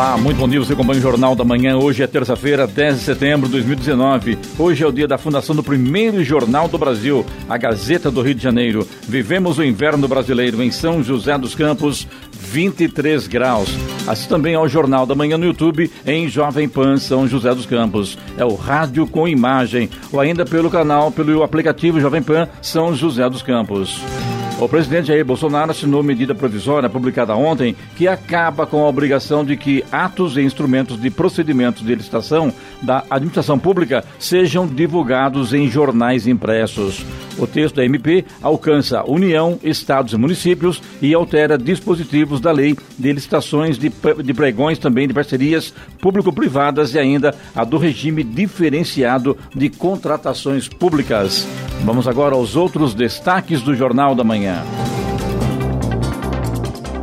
Olá, muito bom dia. Você acompanha o Jornal da Manhã. Hoje é terça-feira, 10 de setembro de 2019. Hoje é o dia da fundação do primeiro jornal do Brasil, a Gazeta do Rio de Janeiro. Vivemos o inverno brasileiro em São José dos Campos, 23 graus. Assista também ao Jornal da Manhã no YouTube em Jovem Pan São José dos Campos. É o rádio com imagem ou ainda pelo canal, pelo aplicativo Jovem Pan São José dos Campos. O presidente Jair Bolsonaro assinou medida provisória publicada ontem que acaba com a obrigação de que atos e instrumentos de procedimentos de licitação da administração pública sejam divulgados em jornais impressos. O texto da MP alcança União, Estados e municípios e altera dispositivos da lei de licitações de, pregões também de parcerias público-privadas e ainda a do regime diferenciado de contratações públicas. Vamos agora aos outros destaques do Jornal da Manhã. Yeah.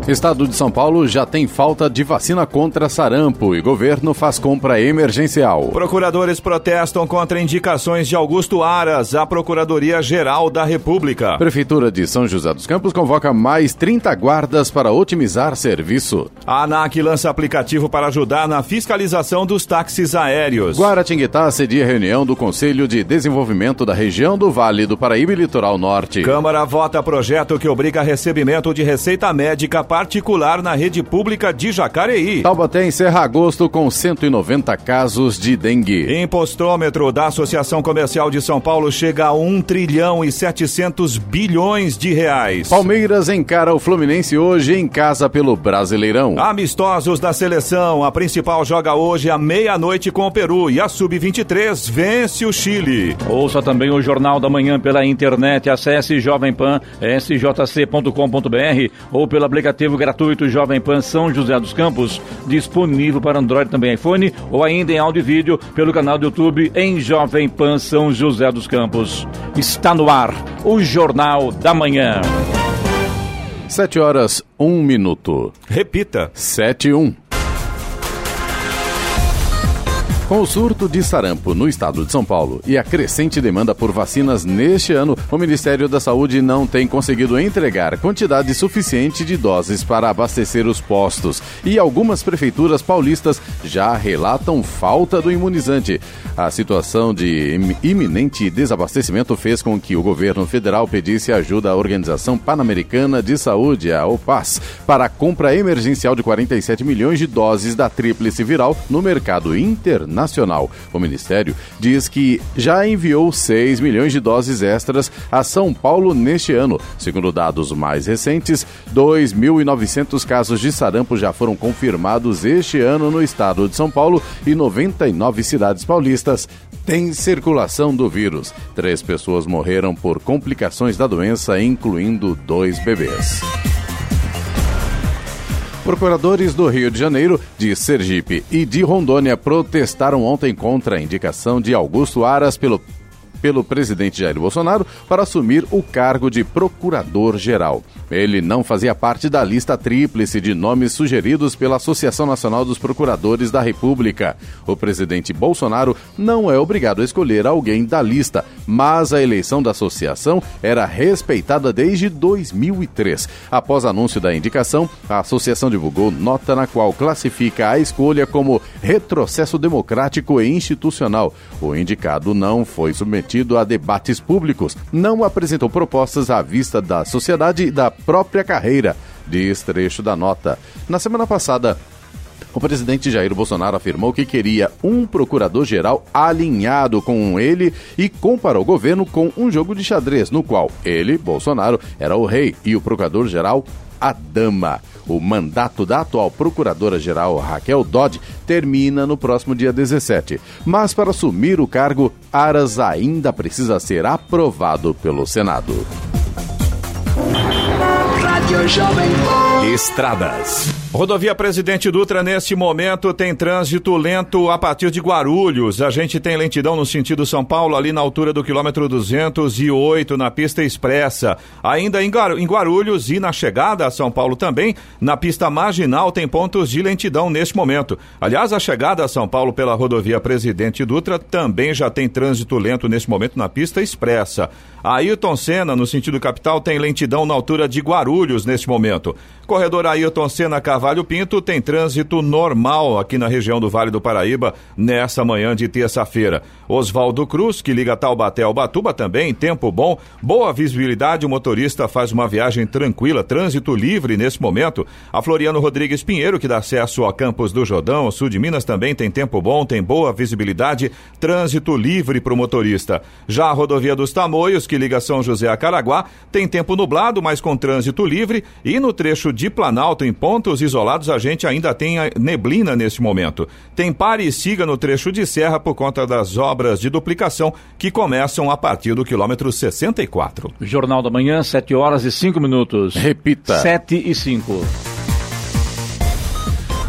Estado de São Paulo já tem falta de vacina contra sarampo e governo faz compra emergencial. Procuradores protestam contra indicações de Augusto Aras à Procuradoria-Geral da República. Prefeitura de São José dos Campos convoca mais 30 guardas para otimizar serviço. A ANAC lança aplicativo para ajudar na fiscalização dos táxis aéreos. Guaratinguetá cedia reunião do Conselho de Desenvolvimento da região do Vale do Paraíba e Litoral Norte. Câmara vota projeto que obriga recebimento de receita médica para particular na rede pública de Jacareí. Taubaté encerra agosto com 190 casos de dengue. Impostômetro da Associação Comercial de São Paulo chega a 1 trilhão e 700 bilhões de reais. Palmeiras encara o Fluminense hoje em casa pelo Brasileirão. Amistosos da seleção, a principal joga hoje à meia-noite com o Peru e a Sub-23 vence o Chile. Ouça também o Jornal da Manhã pela internet, acesse Jovem Pan, sjc.com.br ou pelo aplicativo aplicativo gratuito Jovem Pan São José dos Campos, disponível para Android também iPhone, ou ainda em áudio e vídeo pelo canal do YouTube em Jovem Pan São José dos Campos. Está no ar o Jornal da Manhã. Sete horas, um minuto. Repita. Sete, um. Com o surto de sarampo no estado de São Paulo e a crescente demanda por vacinas neste ano, o Ministério da Saúde não tem conseguido entregar quantidade suficiente de doses para abastecer os postos. E algumas prefeituras paulistas já relatam falta do imunizante. A situação de iminente desabastecimento fez com que o governo federal pedisse ajuda à Organização Pan-Americana de Saúde, a OPAS, para a compra emergencial de 47 milhões de doses da tríplice viral no mercado internacional nacional. O Ministério diz que já enviou 6 milhões de doses extras a São Paulo neste ano. Segundo dados mais recentes, 2.900 casos de sarampo já foram confirmados este ano no estado de São Paulo e 99 cidades paulistas têm circulação do vírus. Três pessoas morreram por complicações da doença, incluindo dois bebês. Procuradores do Rio de Janeiro, de Sergipe e de Rondônia protestaram ontem contra a indicação de Augusto Aras pelo pelo presidente Jair Bolsonaro para assumir o cargo de procurador-geral. Ele não fazia parte da lista tríplice de nomes sugeridos pela Associação Nacional dos Procuradores da República. O presidente Bolsonaro não é obrigado a escolher alguém da lista, mas a eleição da associação era respeitada desde 2003. Após anúncio da indicação, a associação divulgou nota na qual classifica a escolha como retrocesso democrático e institucional. O indicado não foi submetido a debates públicos, não apresentou propostas à vista da sociedade e da própria carreira, diz trecho da nota. Na semana passada, o presidente Jair Bolsonaro afirmou que queria um procurador-geral alinhado com ele e comparou o governo com um jogo de xadrez, no qual ele, Bolsonaro, era o rei e o procurador-geral a dama. O mandato da atual procuradora-geral Raquel Dodge termina no próximo dia 17. Mas para assumir o cargo, Aras ainda precisa ser aprovado pelo Senado. Estradas. Rodovia Presidente Dutra, neste momento, tem trânsito lento a partir de Guarulhos. A gente tem lentidão no sentido São Paulo, ali na altura do quilômetro 208, na pista expressa. Ainda em Guarulhos e na chegada a São Paulo também, na pista marginal, tem pontos de lentidão neste momento. Aliás, a chegada a São Paulo pela rodovia Presidente Dutra também já tem trânsito lento neste momento na pista expressa. Ailton Senna, no sentido capital, tem lentidão na altura de Guarulhos neste momento. Corredor Ailton Senna Carvalho Pinto tem trânsito normal aqui na região do Vale do Paraíba nessa manhã de terça-feira. Oswaldo Cruz, que liga Taubaté ao Batuba, também tempo bom, boa visibilidade, o motorista faz uma viagem tranquila, trânsito livre nesse momento. A Floriano Rodrigues Pinheiro, que dá acesso a Campos do Jordão, sul de Minas, também tem tempo bom, tem boa visibilidade, trânsito livre para o motorista. Já a rodovia dos Tamoios, que liga São José a Caraguá, tem tempo nublado, mas com trânsito livre, e no trecho de Planalto, em pontos isolados, a gente ainda tem neblina nesse momento. Tem pare e siga no trecho de serra por conta das obras de duplicação que começam a partir do quilômetro 64. Jornal da Manhã, 7 horas e 5 minutos. Repita. 7 e 5.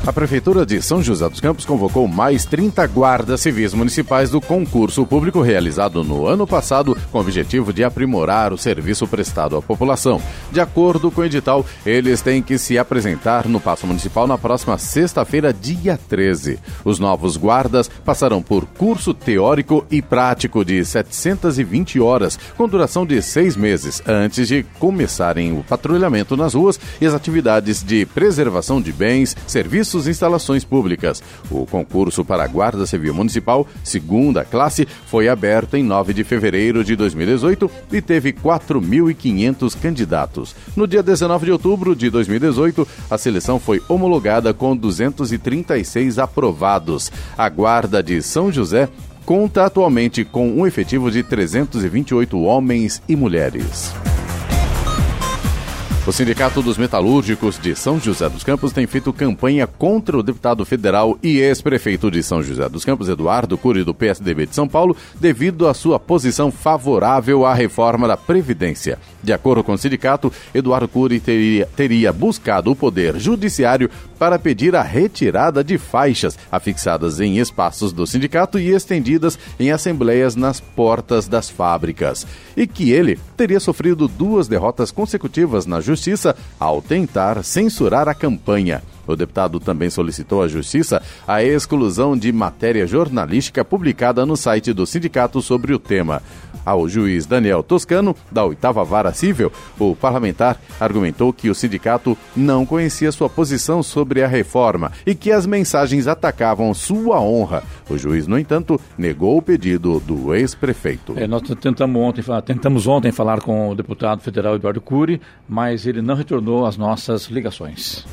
A Prefeitura de São José dos Campos convocou mais 30 guardas civis municipais do concurso público realizado no ano passado com o objetivo de aprimorar o serviço prestado à população. De acordo com o edital, eles têm que se apresentar no Paço Municipal na próxima sexta-feira, dia 13. Os novos guardas passarão por curso teórico e prático de 720 horas, com duração de seis meses, antes de começarem o patrulhamento nas ruas e as atividades de preservação de bens, serviços diversas instalações públicas. O concurso para a Guarda Civil Municipal, segunda classe, foi aberto em 9 de fevereiro de 2018 e teve 4.500 candidatos. No dia 19 de outubro de 2018, a seleção foi homologada com 236 aprovados. A Guarda de São José conta atualmente com um efetivo de 328 homens e mulheres. O Sindicato dos Metalúrgicos de São José dos Campos tem feito campanha contra o deputado federal e ex-prefeito de São José dos Campos, Eduardo Cury, do PSDB de São Paulo, devido à sua posição favorável à reforma da Previdência. De acordo com o sindicato, Eduardo Cury teria, teria buscado o poder judiciário para pedir a retirada de faixas afixadas em espaços do sindicato e estendidas em assembleias nas portas das fábricas. E que ele teria sofrido duas derrotas consecutivas na justiça Justiça ao tentar censurar a campanha. O deputado também solicitou à Justiça a exclusão de matéria jornalística publicada no site do sindicato sobre o tema. Ao juiz Daniel Toscano, da oitava vara civil, o parlamentar argumentou que o sindicato não conhecia sua posição sobre a reforma e que as mensagens atacavam sua honra. O juiz, no entanto, negou o pedido do ex-prefeito. É, nós tentamos ontem, tentamos ontem falar com o deputado federal Eduardo Cury, mas ele não retornou às nossas ligações.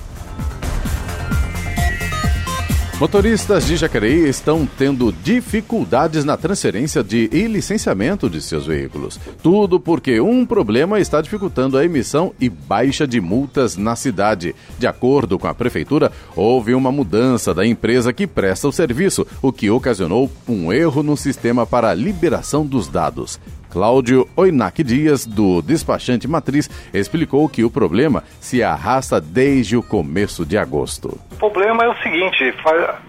Motoristas de Jacareí estão tendo dificuldades na transferência de e licenciamento de seus veículos. Tudo porque um problema está dificultando a emissão e baixa de multas na cidade. De acordo com a prefeitura, houve uma mudança da empresa que presta o serviço, o que ocasionou um erro no sistema para a liberação dos dados. Cláudio Oinac Dias, do despachante Matriz, explicou que o problema se arrasta desde o começo de agosto. O problema é o seguinte,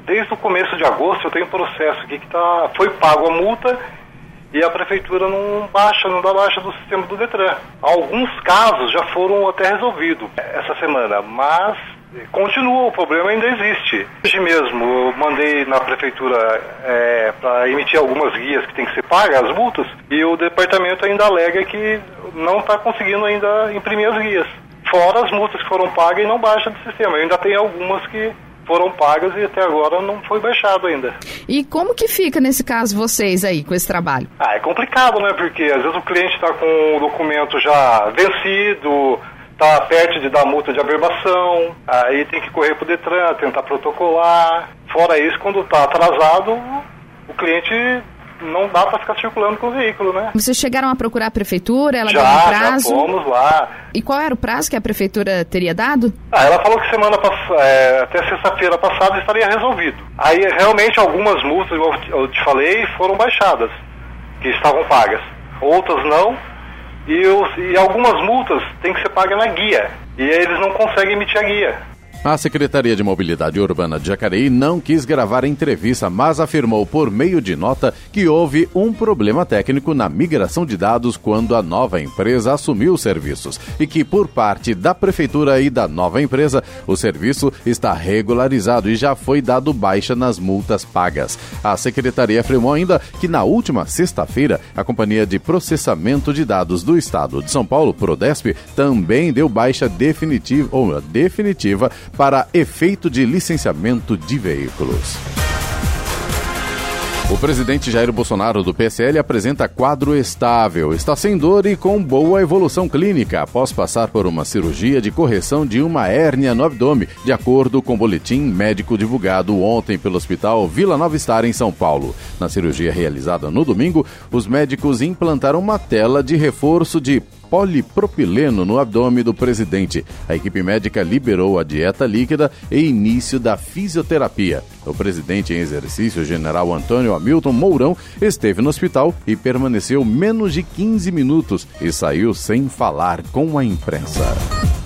desde o começo de agosto eu tenho um processo aqui que tá, foi pago a multa e a prefeitura não baixa, não dá baixa do sistema do Detran. Alguns casos já foram até resolvidos essa semana, mas Continua, o problema ainda existe. Hoje mesmo eu mandei na prefeitura é, para emitir algumas guias que tem que ser pagas, as multas, e o departamento ainda alega que não está conseguindo ainda imprimir as guias. Fora as multas que foram pagas e não baixa do sistema. Eu ainda tem algumas que foram pagas e até agora não foi baixado ainda. E como que fica nesse caso vocês aí com esse trabalho? Ah, é complicado, né? Porque às vezes o cliente está com o documento já vencido, está perto de dar multa de aberbação, aí tem que correr para o Detran, tentar protocolar. Fora isso, quando está atrasado, o cliente não dá para ficar circulando com o veículo, né? Vocês chegaram a procurar a prefeitura? Ela já, deu um prazo? já fomos lá. E qual era o prazo que a prefeitura teria dado? Ah, ela falou que semana é, até sexta-feira passada estaria resolvido. Aí realmente algumas multas, eu te falei, foram baixadas, que estavam pagas. Outras não. E, os- e algumas multas têm que ser pagas na guia. E eles não conseguem emitir a guia. A Secretaria de Mobilidade Urbana de Jacareí não quis gravar a entrevista, mas afirmou por meio de nota que houve um problema técnico na migração de dados quando a nova empresa assumiu os serviços e que, por parte da Prefeitura e da nova empresa, o serviço está regularizado e já foi dado baixa nas multas pagas. A Secretaria afirmou ainda que na última sexta-feira, a Companhia de Processamento de Dados do Estado de São Paulo, Prodesp, também deu baixa definitiva, ou definitiva para efeito de licenciamento de veículos. O presidente Jair Bolsonaro do PSL apresenta quadro estável, está sem dor e com boa evolução clínica após passar por uma cirurgia de correção de uma hérnia no abdômen, de acordo com o boletim médico divulgado ontem pelo Hospital Vila Nova Star em São Paulo. Na cirurgia realizada no domingo, os médicos implantaram uma tela de reforço de polipropileno no abdômen do presidente. A equipe médica liberou a dieta líquida e início da fisioterapia. O presidente em exercício, general Antônio Hamilton Mourão, esteve no hospital e permaneceu menos de 15 minutos e saiu sem falar com a imprensa.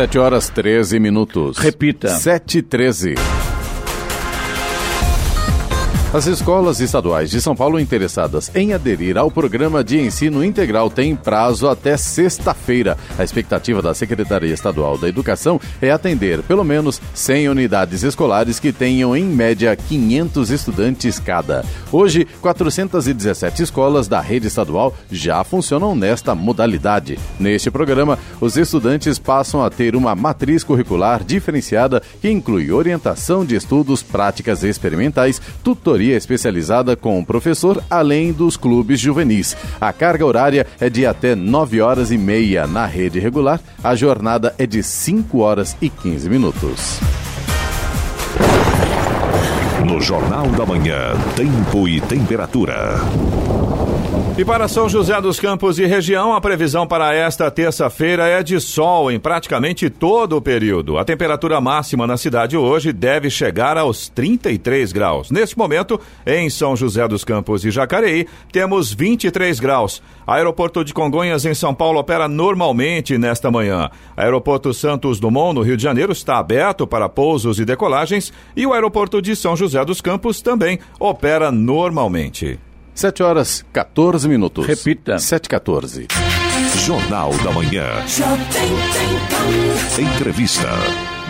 7 horas 13 minutos. Repita. 7 e 13. As escolas estaduais de São Paulo interessadas em aderir ao programa de ensino integral têm prazo até sexta-feira. A expectativa da Secretaria Estadual da Educação é atender pelo menos 100 unidades escolares que tenham em média 500 estudantes cada. Hoje, 417 escolas da rede estadual já funcionam nesta modalidade. Neste programa, os estudantes passam a ter uma matriz curricular diferenciada que inclui orientação de estudos, práticas experimentais, especializada com o professor, além dos clubes juvenis. A carga horária é de até 9 horas e meia na rede regular. A jornada é de 5 horas e 15 minutos. No Jornal da Manhã, tempo e temperatura. E para São José dos Campos e região, a previsão para esta terça-feira é de sol em praticamente todo o período. A temperatura máxima na cidade hoje deve chegar aos 33 graus. Neste momento, em São José dos Campos e Jacareí, temos 23 graus. Aeroporto de Congonhas, em São Paulo, opera normalmente nesta manhã. Aeroporto Santos Dumont, no Rio de Janeiro, está aberto para pousos e decolagens. E o aeroporto de São José dos Campos também opera normalmente. 7 horas 14 minutos. Repita. 7 e 14. Jornal da Manhã. Entrevista.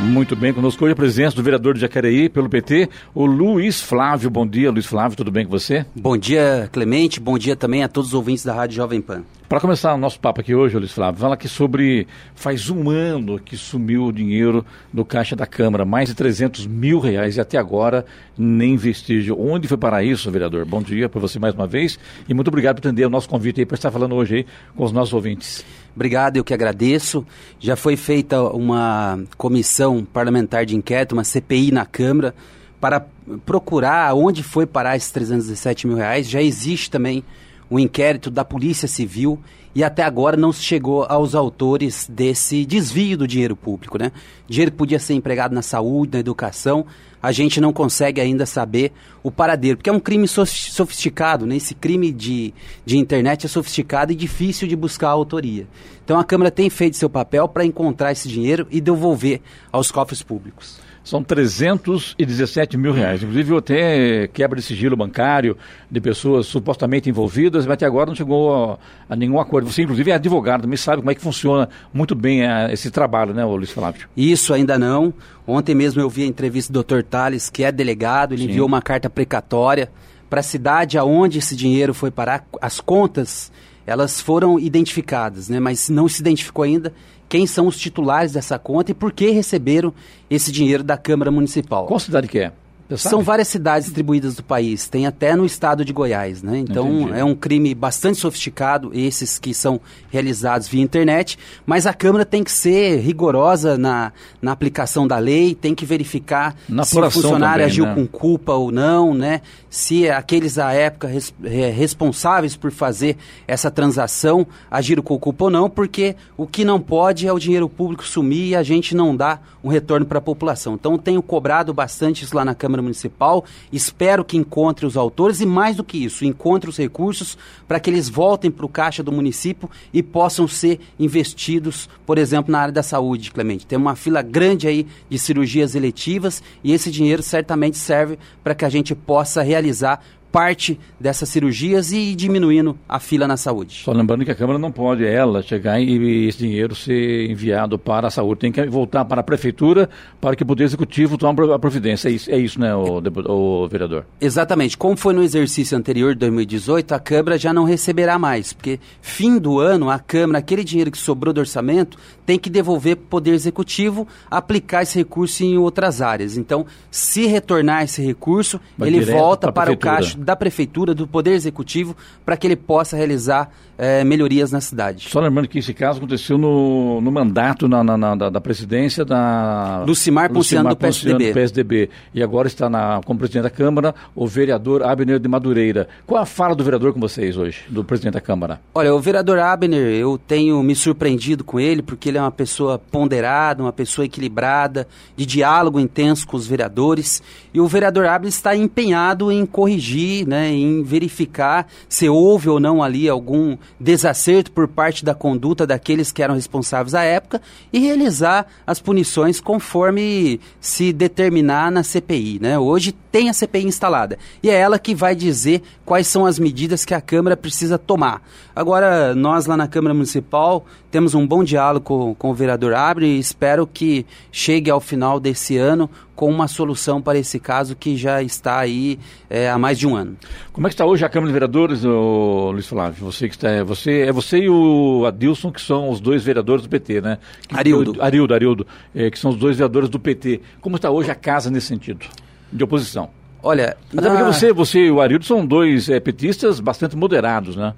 Muito bem, conosco hoje a presença do vereador de Jacareí pelo PT, o Luiz Flávio. Bom dia, Luiz Flávio, tudo bem com você? Bom dia, Clemente. Bom dia também a todos os ouvintes da Rádio Jovem Pan. Para começar o nosso papo aqui hoje, Luiz Flávio, fala aqui sobre. Faz um ano que sumiu o dinheiro do Caixa da Câmara, mais de 300 mil reais, e até agora nem vestígio. Onde foi parar isso, vereador? Bom dia para você mais uma vez e muito obrigado por atender o nosso convite aí para estar falando hoje aí com os nossos ouvintes. Obrigado, eu que agradeço. Já foi feita uma comissão parlamentar de inquérito, uma CPI na Câmara, para procurar onde foi parar esses 317 mil reais. Já existe também um inquérito da Polícia Civil e até agora não se chegou aos autores desse desvio do dinheiro público, né? Dinheiro que podia ser empregado na saúde, na educação, a gente não consegue ainda saber o paradeiro, porque é um crime sof- sofisticado, né? Esse crime de, de internet é sofisticado e difícil de buscar a autoria. Então a Câmara tem feito seu papel para encontrar esse dinheiro e devolver aos cofres públicos. São 317 mil reais. Inclusive, até quebra de sigilo bancário de pessoas supostamente envolvidas, mas até agora não chegou a, a nenhum acordo. Você, inclusive, é advogado, também sabe como é que funciona muito bem eh, esse trabalho, né, Luiz Flávio? Isso ainda não. Ontem mesmo eu vi a entrevista do Dr. Tales, que é delegado, ele Sim. enviou uma carta precatória para a cidade aonde esse dinheiro foi parar. As contas, elas foram identificadas, né? mas não se identificou ainda quem são os titulares dessa conta e por que receberam esse dinheiro da Câmara Municipal. Qual cidade que é? São várias cidades distribuídas do país, tem até no estado de Goiás, né? Então Entendi. é um crime bastante sofisticado, esses que são realizados via internet, mas a Câmara tem que ser rigorosa na, na aplicação da lei, tem que verificar na se o funcionário também, agiu né? com culpa ou não, né? Se aqueles à época res, é, responsáveis por fazer essa transação agiram com culpa ou não, porque o que não pode é o dinheiro público sumir e a gente não dá um retorno para a população. Então tenho cobrado bastante isso lá na Câmara Câmara Municipal. Espero que encontre os autores e, mais do que isso, encontre os recursos para que eles voltem para o caixa do município e possam ser investidos, por exemplo, na área da saúde, Clemente. Tem uma fila grande aí de cirurgias eletivas e esse dinheiro certamente serve para que a gente possa realizar parte dessas cirurgias e diminuindo a fila na saúde. Só lembrando que a Câmara não pode, ela, chegar e esse dinheiro ser enviado para a saúde. Tem que voltar para a Prefeitura para que o Poder Executivo tome a providência. É isso, é isso né, o, o vereador? Exatamente. Como foi no exercício anterior de 2018, a Câmara já não receberá mais, porque fim do ano, a Câmara, aquele dinheiro que sobrou do orçamento, tem que devolver para o Poder Executivo aplicar esse recurso em outras áreas. Então, se retornar esse recurso, Vai ele volta para o caixa da Prefeitura, do Poder Executivo, para que ele possa realizar é, melhorias na cidade. Só lembrando que esse caso aconteceu no, no mandato na, na, na, da, presidência da... Lucimar Ponciano do PSDB. PSDB. E agora está na, como presidente da Câmara o vereador Abner de Madureira. Qual a fala do vereador com vocês hoje, do presidente da Câmara? Olha, o vereador Abner, eu tenho me surpreendido com ele, porque ele é uma pessoa ponderada, uma pessoa equilibrada, de diálogo intenso com os vereadores. E o vereador Abner está empenhado em corrigir, né, em verificar se houve ou não ali algum desacerto por parte da conduta daqueles que eram responsáveis à época e realizar as punições conforme se determinar na CPI. Né? Hoje tem a CPI instalada e é ela que vai dizer quais são as medidas que a Câmara precisa tomar. Agora, nós lá na Câmara Municipal temos um bom diálogo com, com o vereador Abre e espero que chegue ao final desse ano com uma solução para esse caso que já está aí é, há mais de um ano. Como é que está hoje a Câmara de Vereadores, Luiz Flávio? Você que está, é você, é você e o Adilson que são os dois vereadores do PT, né? Que, Arildo. Arildo, Arildo, é, que são os dois vereadores do PT. Como está hoje a casa nesse sentido, de oposição? Olha, até na... porque você, você e o Arildo são dois é, petistas bastante moderados, né?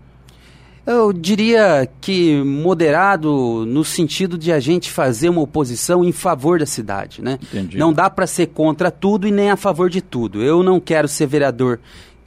Eu diria que moderado no sentido de a gente fazer uma oposição em favor da cidade, né? Entendi. Não dá para ser contra tudo e nem a favor de tudo. Eu não quero ser vereador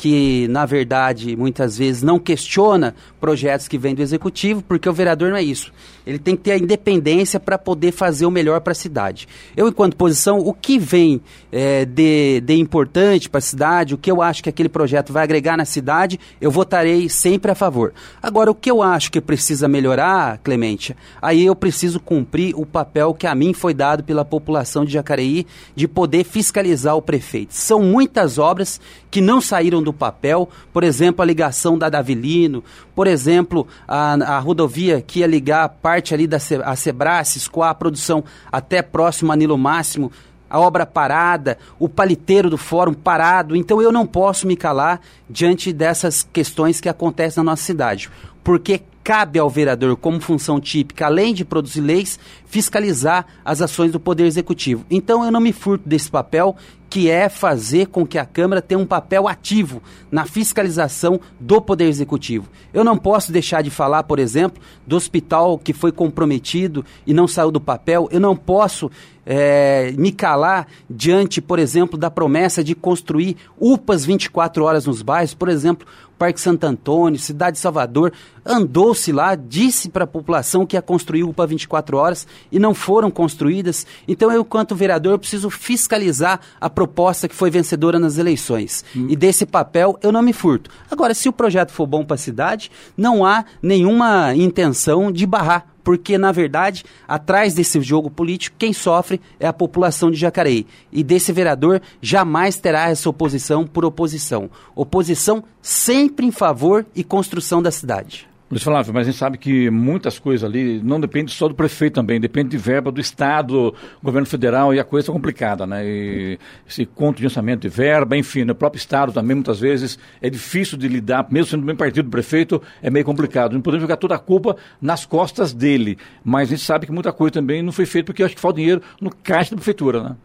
que, na verdade, muitas vezes não questiona projetos que vêm do executivo, porque o vereador não é isso. Ele tem que ter a independência para poder fazer o melhor para a cidade. Eu, enquanto posição, o que vem é, de, de importante para a cidade, o que eu acho que aquele projeto vai agregar na cidade, eu votarei sempre a favor. Agora, o que eu acho que precisa melhorar, Clemente, aí eu preciso cumprir o papel que a mim foi dado pela população de Jacareí de poder fiscalizar o prefeito. São muitas obras que não saíram do papel, por exemplo, a ligação da Davilino, por exemplo, a, a rodovia que ia ligar parte ali da a Sebracis com a produção até próximo a Nilo Máximo, a obra parada, o paliteiro do fórum parado. Então eu não posso me calar diante dessas questões que acontecem na nossa cidade. Porque cabe ao vereador, como função típica, além de produzir leis, fiscalizar as ações do Poder Executivo. Então eu não me furto desse papel, que é fazer com que a Câmara tenha um papel ativo na fiscalização do Poder Executivo. Eu não posso deixar de falar, por exemplo, do hospital que foi comprometido e não saiu do papel. Eu não posso é, me calar diante, por exemplo, da promessa de construir UPAs 24 horas nos bairros, por exemplo, Parque Santo Antônio, Cidade de Salvador, andou-se lá, disse para a população que ia construir UPA 24 horas e não foram construídas. Então eu, enquanto vereador, preciso fiscalizar a proposta que foi vencedora nas eleições. Hum. E desse papel eu não me furto. Agora, se o projeto for bom para a cidade, não há nenhuma intenção de barrar porque na verdade, atrás desse jogo político, quem sofre é a população de Jacareí. E desse vereador jamais terá essa oposição por oposição. Oposição sempre em favor e construção da cidade. Luiz Flávio, mas a gente sabe que muitas coisas ali não depende só do prefeito também, depende de verba do Estado, governo federal, e a coisa é complicada, né? E esse conto de orçamento de verba, enfim, no próprio Estado também, muitas vezes, é difícil de lidar, mesmo sendo bem partido do prefeito, é meio complicado. Não podemos jogar toda a culpa nas costas dele, mas a gente sabe que muita coisa também não foi feita porque acho que falta dinheiro no caixa da prefeitura, né?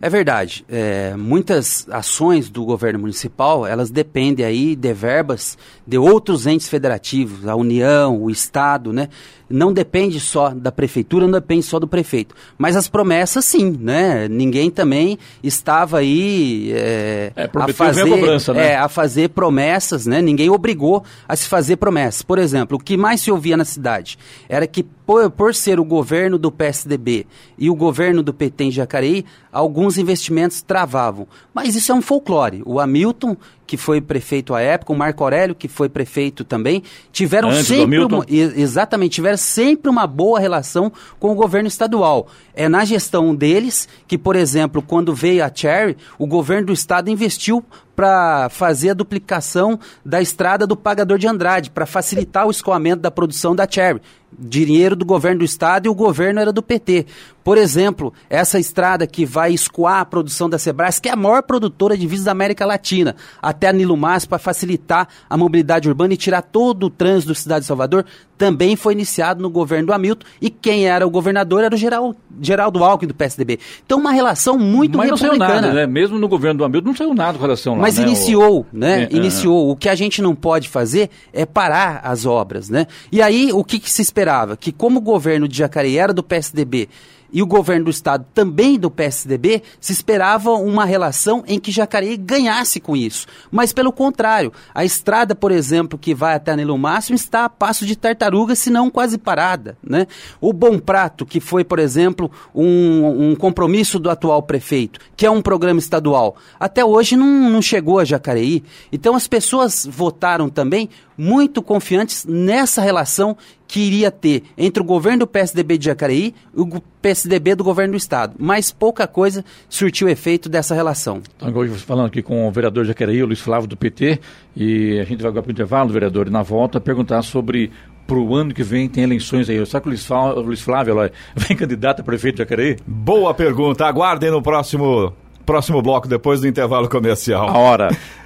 É verdade. É, muitas ações do governo municipal, elas dependem aí de verbas de outros entes federativos, a União, o Estado, né? Não depende só da prefeitura, não depende só do prefeito. Mas as promessas, sim, né? Ninguém também estava aí é, É, a fazer, a cobrança, né? é, a fazer promessas, né? Ninguém obrigou a se fazer promessas. Por exemplo, o que mais se ouvia na cidade era que por, por ser o governo do PSDB e o governo do PT em Jacareí, alguns investimentos travavam. Mas isso é um folclore. O Hamilton, que foi prefeito à época, o Marco Aurélio, que foi prefeito também, tiveram Antes sempre uma, exatamente, tiveram sempre uma boa relação com o governo estadual. É na gestão deles que, por exemplo, quando veio a Cherry, o governo do estado investiu para fazer a duplicação da estrada do Pagador de Andrade, para facilitar o escoamento da produção da Cherry. Dinheiro do governo do estado e o governo era do PT. Por exemplo, essa estrada que vai escoar a produção da Sebrasc, que é a maior produtora de visas da América Latina, até a Nilo Mas para facilitar a mobilidade urbana e tirar todo o trânsito da cidade de Salvador, também foi iniciado no governo do Hamilton e quem era o governador era o Geral, Geraldo Alckmin do PSDB. Então uma relação muito Mas não saiu republicana. nada, né? Mesmo no governo do Hamilton não saiu nada com relação lá, Mas né? iniciou, O- né? É, é, iniciou. O que a gente não pode fazer é parar as obras, né? E aí, o que, que se esperava? Que como o governo de Jacareí era do PSDB e o governo do estado também do PSDB, se esperava uma relação em que Jacareí ganhasse com isso. Mas pelo contrário, a estrada, por exemplo, que vai até Anelo Máximo está a passo de tartaruga, se não quase parada, né? O Bom Prato, que foi, por exemplo, um, um compromisso do atual prefeito, que é um programa estadual, até hoje não, não chegou a Jacareí. Então as pessoas votaram também muito confiantes nessa relação que iria ter entre o governo do PSDB de Jacareí e o PSDB do governo do estado. Mas pouca coisa surtiu efeito dessa relação. Então, hoje falando aqui com o vereador de Jacareí, o Luiz Flávio do PT, e a gente vai agora para o intervalo, vereador, e na volta perguntar sobre para o ano que vem tem eleições aí. Sabe que o Luiz Flávio, Luiz Flávio ela vem candidato a prefeito de Jacareí? Boa pergunta. Aguardem no próximo, próximo bloco, depois do intervalo comercial. A hora.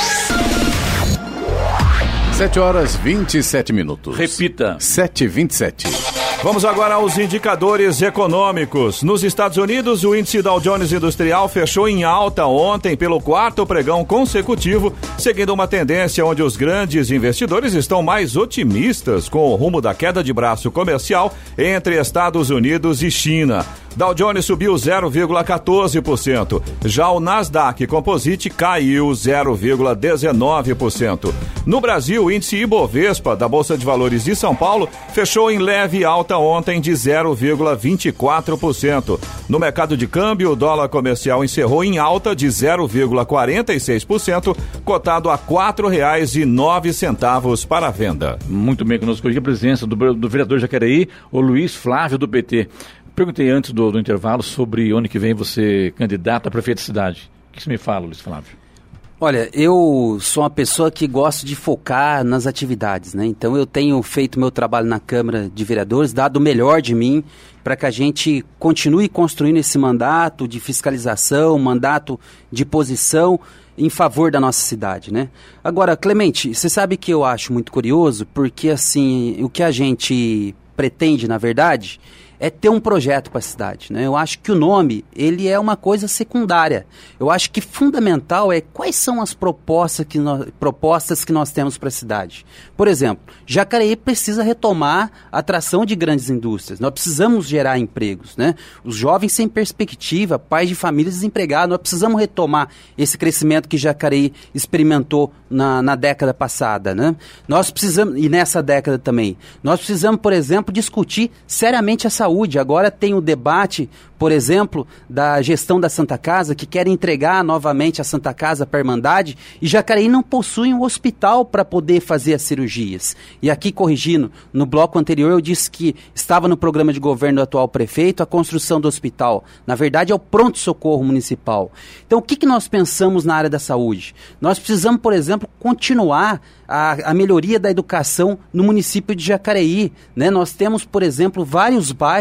7 horas 27 minutos. Repita. 7 e 27 Vamos agora aos indicadores econômicos. Nos Estados Unidos, o índice Dow Jones Industrial fechou em alta ontem pelo quarto pregão consecutivo, seguindo uma tendência onde os grandes investidores estão mais otimistas com o rumo da queda de braço comercial entre Estados Unidos e China. Dow Jones subiu 0,14%. Já o Nasdaq Composite caiu 0,19%. No Brasil, o índice Ibovespa da Bolsa de Valores de São Paulo fechou em leve alta ontem de 0,24%. No mercado de câmbio, o dólar comercial encerrou em alta de 0,46%, cotado a R$ 4,09 para a venda. Muito bem, conosco hoje a presença do, do vereador Jacareí, o Luiz Flávio do PT. Perguntei antes do, do intervalo sobre onde que vem você candidato a prefeito da cidade. O que você me fala, Luiz Flávio? Olha, eu sou uma pessoa que gosto de focar nas atividades, né? Então eu tenho feito meu trabalho na Câmara de Vereadores, dado o melhor de mim para que a gente continue construindo esse mandato de fiscalização, mandato de posição em favor da nossa cidade, né? Agora, Clemente, você sabe que eu acho muito curioso, porque assim, o que a gente pretende, na verdade, é ter um projeto para a cidade. Né? Eu acho que o nome ele é uma coisa secundária. Eu acho que fundamental é quais são as propostas que nós, propostas que nós temos para a cidade. Por exemplo, Jacareí precisa retomar a atração de grandes indústrias. Nós precisamos gerar empregos. Né? Os jovens sem perspectiva, pais de famílias desempregados, nós precisamos retomar esse crescimento que Jacareí experimentou na, na década passada. Né? Nós precisamos, e nessa década também, nós precisamos, por exemplo, discutir seriamente a saúde. Agora tem o debate, por exemplo, da gestão da Santa Casa, que quer entregar novamente a Santa Casa para a Irmandade, e Jacareí não possui um hospital para poder fazer as cirurgias. E aqui, corrigindo, no bloco anterior eu disse que estava no programa de governo do atual prefeito a construção do hospital. Na verdade, é o pronto-socorro municipal. Então, o que, que nós pensamos na área da saúde? Nós precisamos, por exemplo, continuar a, a, melhoria da educação no município de Jacareí. Né? Nós temos, por exemplo, vários bairros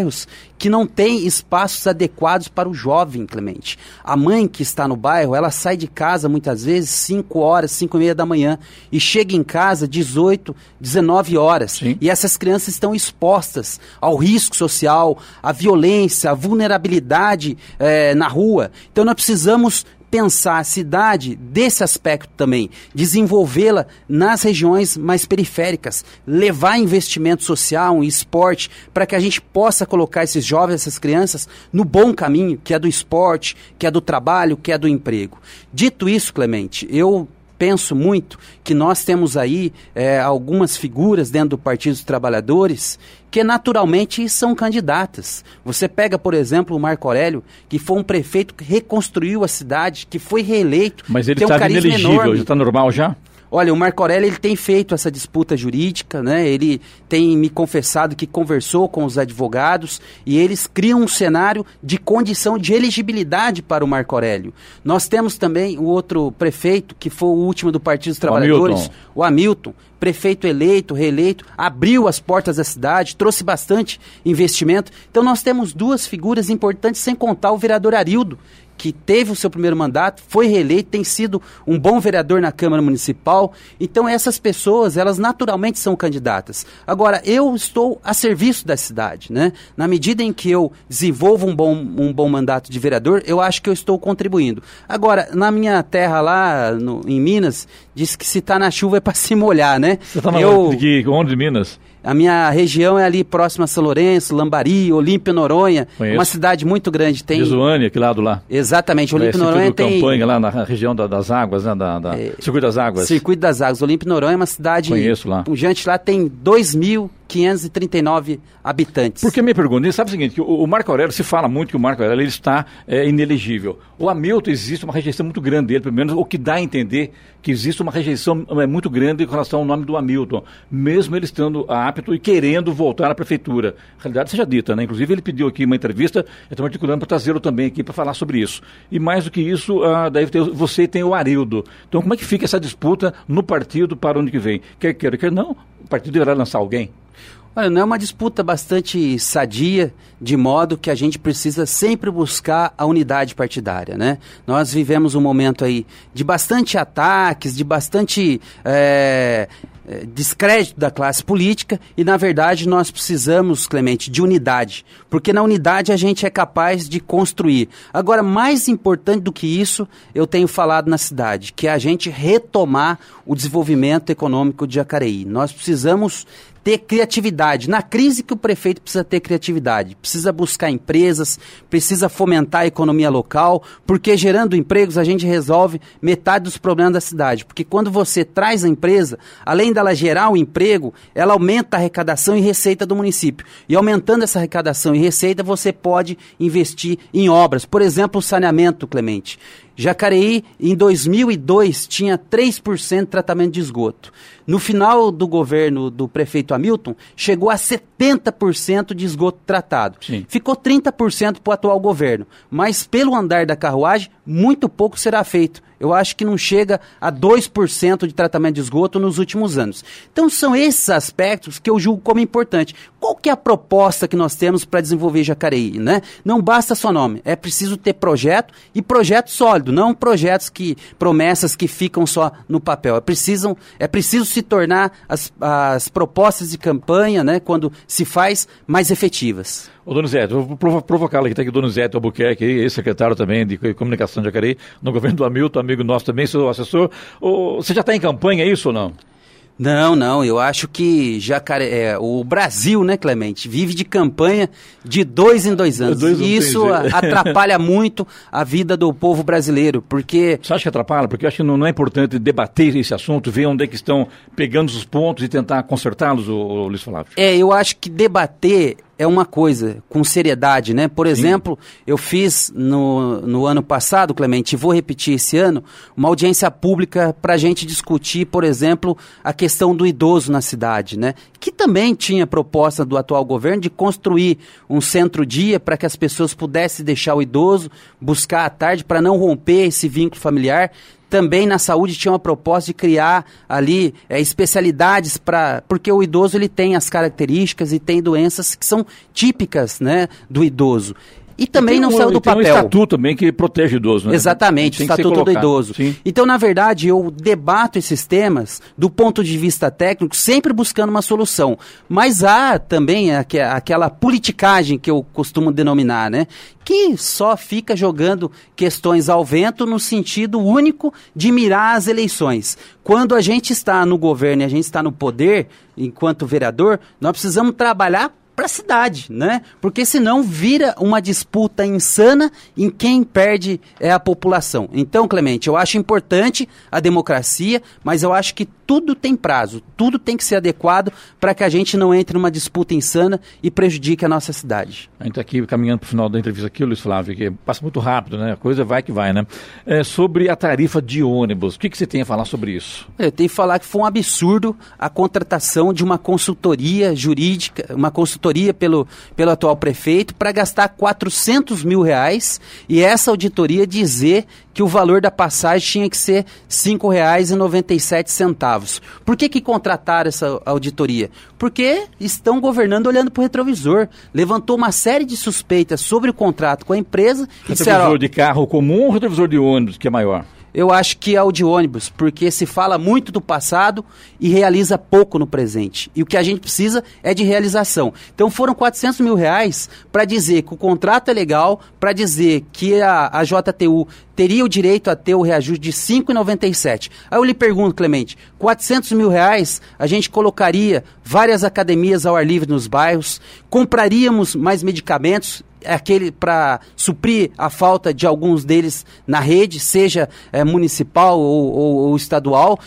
que não têm espaços adequados para o jovem, Clemente. A mãe que está no bairro, ela sai de casa muitas vezes 5 horas, 5 e meia da manhã e chega em casa 18, 19 horas. Sim. E essas crianças estão expostas ao risco social, à violência, à vulnerabilidade é, na rua. Então nós precisamos pensar a cidade desse aspecto também, desenvolvê-la nas regiões mais periféricas, levar investimento social, em esporte, para que a gente possa colocar esses jovens, essas crianças, no bom caminho, que é do esporte, que é do trabalho, que é do emprego. Dito isso, Clemente, eu penso muito que nós temos aí é, algumas figuras dentro do Partido dos Trabalhadores que naturalmente são candidatas. Você pega, por exemplo, o Marco Aurélio, que foi um prefeito que reconstruiu a cidade, que foi reeleito. Mas ele está um inelegível, já está normal já? Olha, o Marco Aurélio ele tem feito essa disputa jurídica, né? Ele tem me confessado que conversou com os advogados e eles criam um cenário de condição de elegibilidade para o Marco Aurélio. Nós temos também o outro prefeito, que foi o último do Partido dos Trabalhadores, o Hamilton, o Hamilton prefeito eleito, reeleito, abriu as portas da cidade, trouxe bastante investimento. Então nós temos duas figuras importantes, sem contar o vereador Arildo, que teve o seu primeiro mandato, foi reeleito, tem sido um bom vereador na Câmara Municipal. Então essas pessoas, elas naturalmente são candidatas. Agora, eu estou a serviço da cidade, né? Na medida em que eu desenvolvo um bom, um bom mandato de vereador, eu acho que eu estou contribuindo. Agora, na minha terra lá no, em Minas, diz que se está na chuva é para se molhar, né? Você está eu... de onde de Minas? A minha região é ali próxima a São Lourenço, Lambari, Olímpio Noronha. Conheço. Uma cidade muito grande. Tem... Visuane, que lado lá. Exatamente. Olímpio Noronha tem... campanha lá na região da, das águas, né? Da, da... É... Circuito das Águas. Circuito das Águas. Olímpio Noronha é uma cidade... Conheço lá. Pujante lá tem 2 mil 539 habitantes. Porque me pergunta, sabe o seguinte, que o, Marco Aurélio, se fala muito que o Marco Aurélio ele está é, inelegível. O Hamilton existe uma rejeição muito grande dele, pelo menos o que dá a entender que existe uma rejeição é, muito grande com relação ao nome do Hamilton, mesmo ele estando apto e querendo voltar à prefeitura. A realidade seja dita, né? Inclusive ele pediu aqui uma entrevista, eu estou articulando para trazê-lo também aqui para falar sobre isso. E mais do que isso, ah, você tem o Arildo. Então como é que fica essa disputa no partido para o ano que vem? Quer queira, quer não, o partido deverá lançar alguém. Olha, não é uma disputa bastante sadia, de modo que a gente precisa sempre buscar a unidade partidária, né? Nós vivemos um momento aí de bastante ataques, de bastante é, descrédito da classe política e, na verdade, nós precisamos, Clemente, de unidade, porque na unidade a gente é capaz de construir. Agora, mais importante do que isso, eu tenho falado na cidade, que é a gente retomar o desenvolvimento econômico de Jacareí. Nós precisamos ter criatividade. Na crise que o prefeito precisa ter criatividade, precisa buscar empresas, precisa fomentar a economia local, porque gerando empregos a gente resolve metade dos problemas da cidade. Porque quando você traz a empresa, além dela gerar o emprego, ela aumenta a arrecadação e receita do município. E aumentando essa arrecadação e receita, você pode investir em obras. Por exemplo, o saneamento, Clemente. Jacareí, em 2002, tinha 3% de tratamento de esgoto. No final do governo do prefeito Hamilton, chegou a 70% de esgoto tratado. Sim. Ficou 30% para o atual governo. Mas, pelo andar da carruagem, muito pouco será feito eu acho que não chega a 2% de tratamento de esgoto nos últimos anos. Então são esses aspectos que eu julgo como importante. Qual que é a proposta que nós temos para desenvolver Jacareí, né? Não basta só nome, é preciso ter projeto e projeto sólido, não projetos que promessas que ficam só no papel. É preciso, é preciso se tornar as, as propostas de campanha, né, quando se faz mais efetivas. Ô, Donizete, vou provocá-lo aqui, está aqui o Donizete Albuquerque, ex-secretário também de Comunicação de Jacareí, no governo do Hamilton, amigo nosso também, seu assessor. Ô, você já está em campanha, é isso ou não? Não, não, eu acho que Jacare... É, o Brasil, né, Clemente, vive de campanha de dois em dois anos. Dois e isso atrapalha muito a vida do povo brasileiro, porque... Você acha que atrapalha? Porque eu acho que não, não é importante debater esse assunto, ver onde é que estão pegando os pontos e tentar consertá-los, o Luiz Flávio. É, eu acho que debater é uma coisa, com seriedade, né? Por exemplo, Sim. eu fiz no, no ano passado, Clemente, e vou repetir esse ano, uma audiência pública para a gente discutir, por exemplo, a questão do idoso na cidade, né? Que também tinha proposta do atual governo de construir um centro-dia para que as pessoas pudessem deixar o idoso buscar à tarde para não romper esse vínculo familiar também na saúde tinha uma proposta de criar ali é, especialidades para porque o idoso ele tem as características e tem doenças que são típicas né, do idoso. E também e não um, saiu do papel. Tem um estatuto também que protege o idoso, né? Exatamente, o estatuto do idoso. Sim. Então, na verdade, eu debato esses temas do ponto de vista técnico, sempre buscando uma solução. Mas há também aquela politicagem que eu costumo denominar, né? Que só fica jogando questões ao vento no sentido único de mirar as eleições. Quando a gente está no governo e a gente está no poder, enquanto vereador, nós precisamos trabalhar para a cidade, né? Porque senão vira uma disputa insana em quem perde é a população. Então, Clemente, eu acho importante a democracia, mas eu acho que tudo tem prazo, tudo tem que ser adequado para que a gente não entre numa disputa insana e prejudique a nossa cidade. A gente está aqui caminhando para o final da entrevista aqui, Luiz Flávio, que passa muito rápido, né? A coisa vai que vai, né? É, sobre a tarifa de ônibus, o que, que você tem a falar sobre isso? Eu tenho que falar que foi um absurdo a contratação de uma consultoria jurídica, uma consultoria pelo, pelo atual prefeito para gastar 400 mil reais e essa auditoria dizer que o valor da passagem tinha que ser R$ 5,97. Por que, que contrataram essa auditoria? Porque estão governando olhando para o retrovisor. Levantou uma série de suspeitas sobre o contrato com a empresa. Retrovisor disseram, de carro comum ou retrovisor de ônibus, que é maior? Eu acho que é o de ônibus, porque se fala muito do passado e realiza pouco no presente. E o que a gente precisa é de realização. Então foram 400 mil reais para dizer que o contrato é legal, para dizer que a, a JTU teria o direito a ter o reajuste de 5,97. Aí eu lhe pergunto, Clemente, 400 mil reais a gente colocaria várias academias ao ar livre nos bairros, compraríamos mais medicamentos, aquele para suprir a falta de alguns deles na rede, seja é, municipal ou, ou, ou estadual,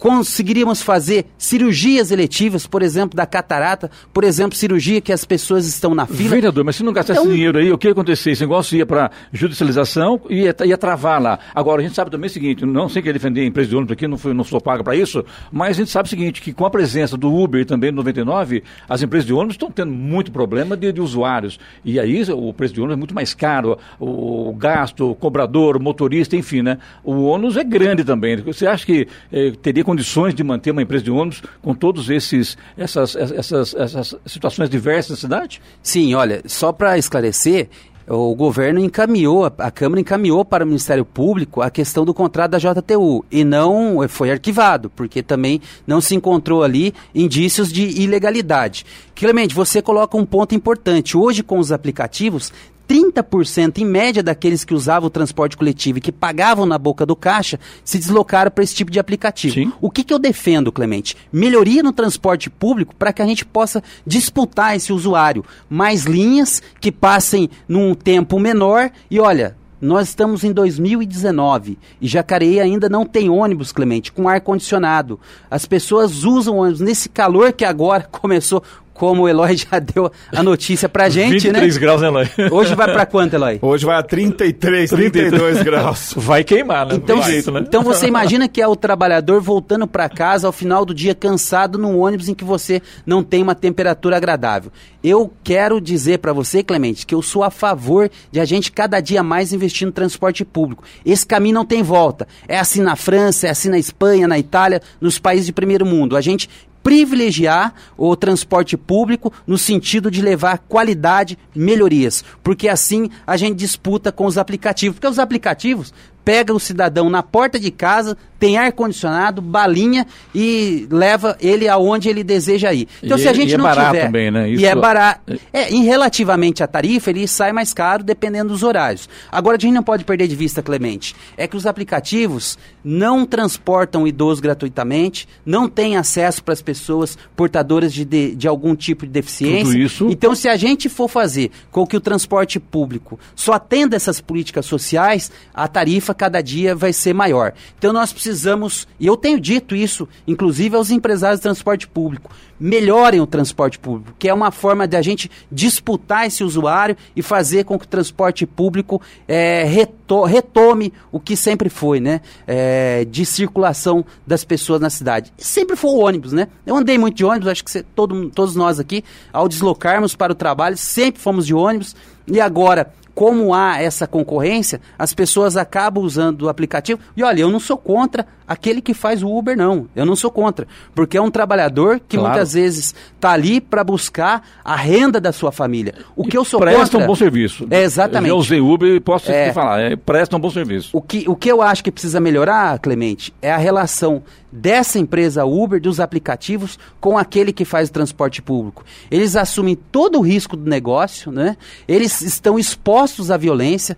conseguiríamos fazer cirurgias eletivas, por exemplo, da catarata, por exemplo, cirurgia que as pessoas estão na fila. Vereador, mas se não gastasse então... dinheiro aí, o que ia acontecer? Esse negócio ia para judicialização e ia, ia, travar lá. Agora, a gente sabe também o seguinte, não sei que defender a empresa de ônibus aqui, não, fui, não sou paga para isso, mas a gente sabe o seguinte, que com a presença do Uber e também do 99, as empresas de ônibus estão tendo muito problema de, de usuários. E aí o preço de ônibus é muito mais caro, o, o gasto, o cobrador, o motorista, enfim, né? O ônibus é grande também. Você acha que eh, teria condições de manter uma empresa de ônibus com esses essas, essas, essas situações diversas na cidade? Sim, olha, só para esclarecer, o governo encaminhou, a Câmara encaminhou para o Ministério Público a questão do contrato da JTU e não foi arquivado, porque também não se encontrou ali indícios de ilegalidade. Clemente, você coloca um ponto importante. Hoje, com os aplicativos, 30% em média daqueles que usavam o transporte coletivo e que pagavam na boca do caixa se deslocaram para esse tipo de aplicativo. Sim. O que, que eu defendo, Clemente? Melhoria no transporte público para que a gente possa disputar esse usuário. Mais linhas que passem num tempo menor e olha, nós estamos em 2019 e Jacareí ainda não tem ônibus, Clemente, com ar condicionado. As pessoas usam ônibus nesse calor que agora começou como o Eloy já deu a notícia pra gente, 23 né? graus, né, Eloy? Hoje vai pra quanto, Eloy? Hoje vai a 33, 32 graus. Vai queimar, né? Então, Tem jeito, né? então você imagina que é o trabalhador voltando para casa ao final do dia cansado num ônibus em que você não tem uma temperatura agradável. Eu quero dizer para você, Clemente, que eu sou a favor de a gente cada dia mais investir no transporte público. Esse caminho não tem volta. É assim na França, é assim na Espanha, na Itália, nos países de primeiro mundo. A gente privilegiar o transporte público no sentido de levar qualidade, melhorias, porque assim a gente disputa com os aplicativos, porque os aplicativos pega o cidadão na porta de casa, tem ar condicionado, balinha e leva ele aonde ele deseja ir. Então E se a é- gente e é não barato tiver também, né? e Isso- é barato, é, em relativamente à tarifa ele sai mais caro dependendo dos horários. Agora a gente não pode perder de vista, Clemente, é que os aplicativos não transportam o idoso gratuitamente, não têm acesso para as pessoas portadoras de, de, de algum tipo de deficiência. Tudo isso- Então, se a gente for fazer com que o transporte público só atenda essas políticas sociais, a tarifa cada dia vai ser maior. Então, nós precisamos, e eu tenho dito isso, inclusive aos empresários de transporte público, melhorem o transporte público, que é uma forma de a gente disputar esse usuário e fazer com que o transporte público eh, reto- retome o que sempre foi, né? Eh, de circulação das pessoas na cidade. Sempre foi o ônibus, né? Eu andei muito de ônibus, acho que todo, todos nós aqui, ao deslocarmos para o trabalho, sempre fomos de ônibus. E agora, como há essa concorrência, as pessoas acabam usando o aplicativo. E olha, eu não sou contra aquele que faz o Uber, não. Eu não sou contra. Porque é um trabalhador que Claro. muitas vezes está ali para buscar a renda da sua família. O que eu sou Presta contra. um bom serviço. É, exatamente. Eu usei Uber e posso É. falar, é, presta um bom serviço. O que, o que eu acho que precisa melhorar, Clemente, é a relação dessa empresa Uber, dos aplicativos, com aquele que faz o transporte público. Eles assumem todo o risco do negócio, né? eles estão expostos à violência,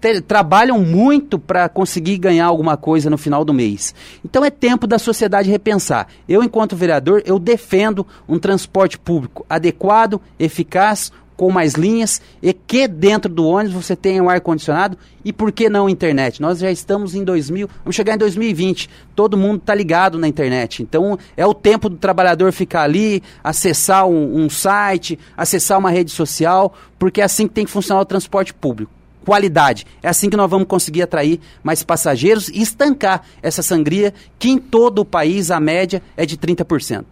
te- trabalham muito para conseguir ganhar alguma coisa no final do mês. Então é tempo da sociedade repensar. Eu, enquanto vereador, eu defendo um transporte público adequado, eficaz, com mais linhas e que dentro do ônibus você tenha um ar-condicionado e por que não internet? Nós já estamos em 2000, vamos chegar em 2020, todo mundo está ligado na internet. Então é o tempo do trabalhador ficar ali, acessar um, um site, acessar uma rede social, porque é assim que tem que funcionar o transporte público. Qualidade. É assim que nós vamos conseguir atrair mais passageiros e estancar essa sangria que em todo o país a média é de 30%.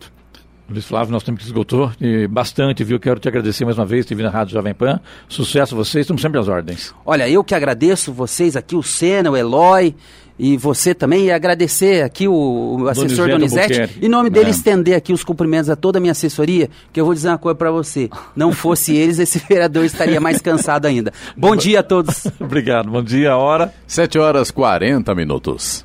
Luiz Flávio, nosso tempo que esgotou e bastante, viu? Quero te agradecer mais uma vez, estive na Rádio Jovem Pan. Sucesso a vocês, estamos sempre às ordens. Olha, eu que agradeço vocês aqui, o Senna, o Eloy e você também, e agradecer aqui o, o assessor Donizete Donizete, em nome dele É. estender aqui os cumprimentos a toda a minha assessoria, que eu vou dizer uma coisa para você, não fosse eles, esse vereador estaria mais cansado ainda. Bom dia a todos. Obrigado. Bom dia, a hora. 7 horas 40 minutos.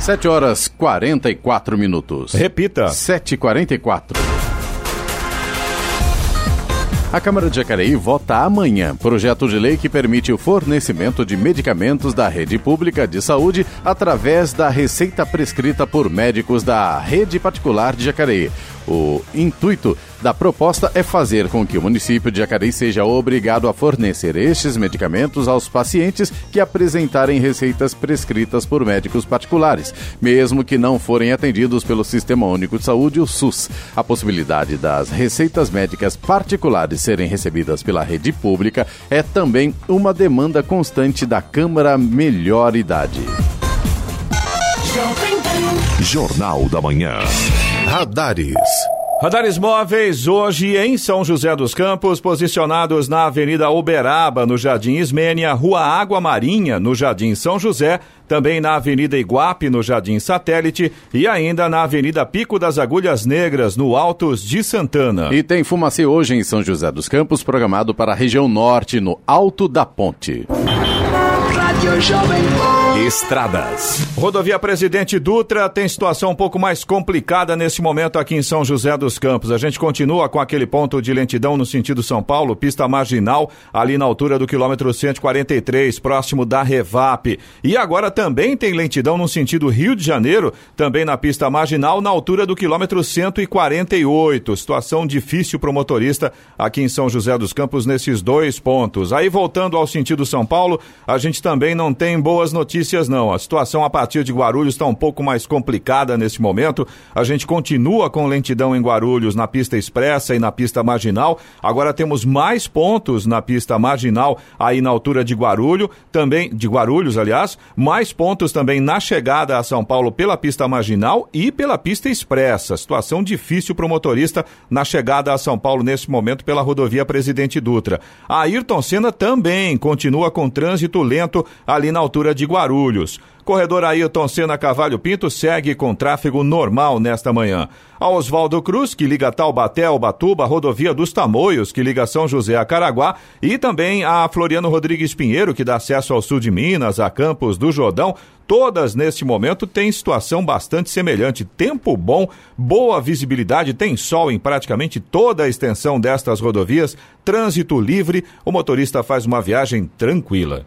7 horas 44 minutos. Repita. 7h44. A Câmara de Jacareí vota amanhã projeto de lei que permite o fornecimento de medicamentos da rede pública de saúde através da receita prescrita por médicos da rede particular de Jacareí. O intuito da proposta é fazer com que o município de Jacareí seja obrigado a fornecer estes medicamentos aos pacientes que apresentarem receitas prescritas por médicos particulares, mesmo que não forem atendidos pelo Sistema Único de Saúde, o SUS. A possibilidade das receitas médicas particulares serem recebidas pela rede pública é também uma demanda constante da Câmara Melhor Idade. Jornal da Manhã. Radares. Radares móveis hoje em São José dos Campos, posicionados na Avenida Uberaba, no Jardim Ismênia, Rua Água Marinha, no Jardim São José, também na Avenida Iguape, no Jardim Satélite e ainda na Avenida Pico das Agulhas Negras, no Altos de Santana. E tem fumacê hoje em São José dos Campos, programado para a região norte, no Alto da Ponte. Estradas. Rodovia Presidente Dutra tem situação um pouco mais complicada nesse momento aqui em São José dos Campos. A gente continua com aquele ponto de lentidão no sentido São Paulo, pista marginal, ali na altura do quilômetro 143, próximo da Revap. E agora também tem lentidão no sentido Rio de Janeiro, também na pista marginal, na altura do quilômetro 148. Situação difícil para o motorista aqui em São José dos Campos nesses dois pontos. Aí voltando ao sentido São Paulo, a gente também não tem boas notícias não. A situação a partir de Guarulhos está um pouco mais complicada nesse momento. A gente continua com lentidão em Guarulhos na pista expressa e na pista marginal. Agora temos mais pontos na pista marginal aí na altura de Guarulhos, também de Guarulhos, aliás, mais pontos também na chegada a São Paulo pela pista marginal e pela pista expressa. Situação difícil para o motorista na chegada a São Paulo nesse momento pela rodovia Presidente Dutra. A Ayrton Senna também continua com trânsito lento ali na altura de Guarulhos. Guarulhos. Corredor Ailton Senna Cavalho Pinto segue com tráfego normal nesta manhã. A Oswaldo Cruz, que liga Taubaté ao Batuba, rodovia dos Tamoios, que liga São José a Caraguá, e também a Floriano Rodrigues Pinheiro, que dá acesso ao sul de Minas, a Campos do Jordão, todas neste momento têm situação bastante semelhante. Tempo bom, boa visibilidade, tem sol em praticamente toda a extensão destas rodovias, trânsito livre, o motorista faz uma viagem tranquila.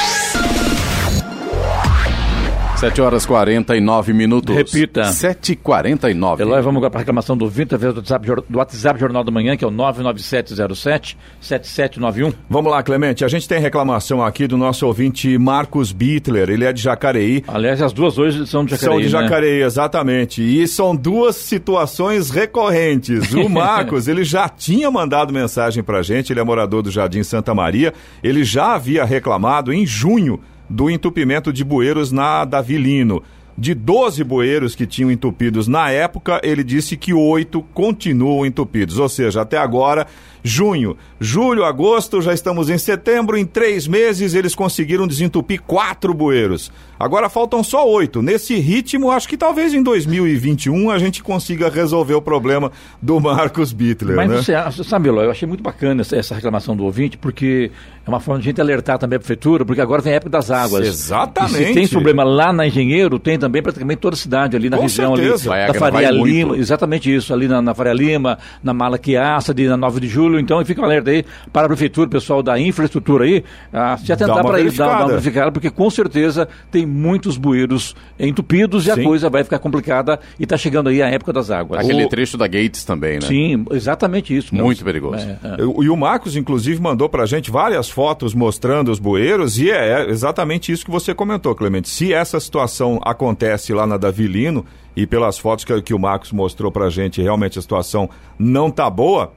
7 horas 49 minutos. Repita. 7h49. Eloy, vamos agora para a reclamação do 20 através do WhatsApp, do WhatsApp Jornal da Manhã, que é o 99707-7791. Vamos lá, Clemente. A gente tem reclamação aqui do nosso ouvinte Marcos Bittler. Ele é de Jacareí. Aliás, as duas hoje são de Jacareí. São de né? Jacareí, exatamente. E são duas situações recorrentes. O Marcos, ele já tinha mandado mensagem pra gente, ele é morador do Jardim Santa Maria. Ele já havia reclamado em junho do entupimento de bueiros na Davilino. De 12 bueiros que tinham entupidos na época, ele disse que oito continuam entupidos. Ou seja, até agora, junho, julho, agosto, já estamos em setembro. Em três meses, eles conseguiram desentupir quatro bueiros. Agora faltam só oito. Nesse ritmo, acho que talvez em 2021 a gente consiga resolver o problema do Marcos Bittler. Mas né? você, sabe, eu achei muito bacana essa, reclamação do ouvinte, porque é uma forma de a gente alertar também a prefeitura, porque agora vem a época das águas. Exatamente. E se tem problema lá na Engenheiro, tem também praticamente toda a cidade ali na Com região certeza. Vai ali da Faria muito. Lima, exatamente isso, ali na, na Faria Lima, na Malaquiaça, ali na 9 de julho. Então fica um alerta aí para a prefeitura, pessoal da infraestrutura aí, a se atentar para isso, dar uma verificada, porque com certeza tem muitos bueiros entupidos e a Sim. coisa vai ficar complicada e está chegando aí a época das águas. Aquele O- trecho da Gates também, né? Sim, exatamente isso. Muito perigoso. É, é. E o Marcos, inclusive, mandou pra gente várias fotos mostrando os bueiros, e é exatamente isso que você comentou, Clemente. Se essa situação acontece lá na Davilino, e pelas fotos que, que o Marcos mostrou pra gente, realmente a situação não tá boa,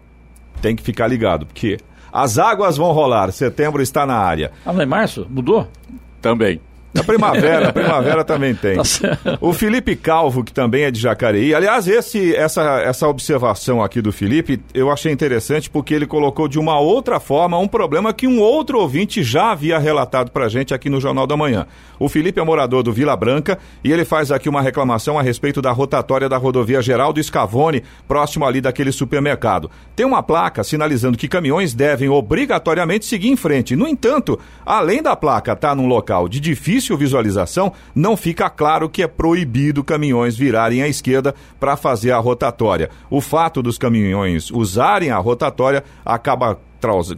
tem que ficar ligado, porque as águas vão rolar, setembro está na área. Ah, não é março? Mudou? Também. A primavera, a primavera também tem. Tá certo. O Felipe Calvo, que também é de Jacareí. Aliás, esse, essa, essa observação aqui do Felipe eu achei interessante porque ele colocou de uma outra forma um problema que um outro ouvinte já havia relatado pra gente aqui no Jornal da Manhã. O Felipe é morador do Vila Branca e ele faz aqui uma reclamação a respeito da rotatória da rodovia Geraldo Scavone, próximo ali daquele supermercado. Tem uma placa sinalizando que caminhões devem obrigatoriamente seguir em frente. No entanto, além da placa estar num local de difícil visualização, não fica claro que é proibido caminhões virarem à esquerda para fazer a rotatória. O fato dos caminhões usarem a rotatória acaba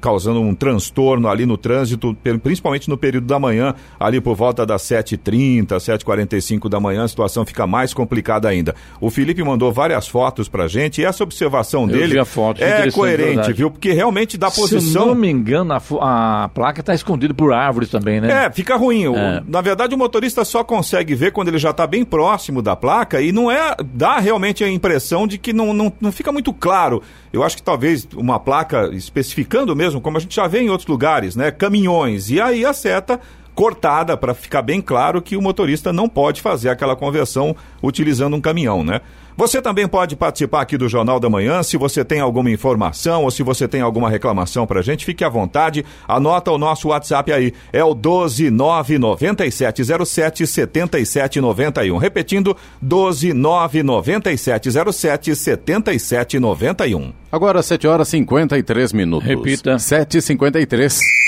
causando um transtorno ali no trânsito, principalmente no período da manhã, ali por volta das 7h30, 7h45 da manhã, a situação fica mais complicada ainda. O Felipe mandou várias fotos pra gente e essa observação Eu dele é coerente, viu? Porque realmente dá Se eu posição. não me engano, a, a placa está escondida por árvores também, né? É, fica ruim. É. Na verdade, o motorista só consegue ver quando ele já está bem próximo da placa e não é. dá realmente a impressão de que não, não, não fica muito claro. Eu acho que talvez uma placa especificando mesmo, como a gente já vê em outros lugares, né? Caminhões. E aí a seta cortada para ficar bem claro que o motorista não pode fazer aquela conversão utilizando um caminhão, né? Você também pode participar aqui do Jornal da Manhã. Se você tem alguma informação ou se você tem alguma reclamação para a gente, fique à vontade. Anota o nosso WhatsApp aí. É o 1299707 7791. Repetindo, 1299707 7791. Agora 7 horas e 53 minutos. Repita. 7h53.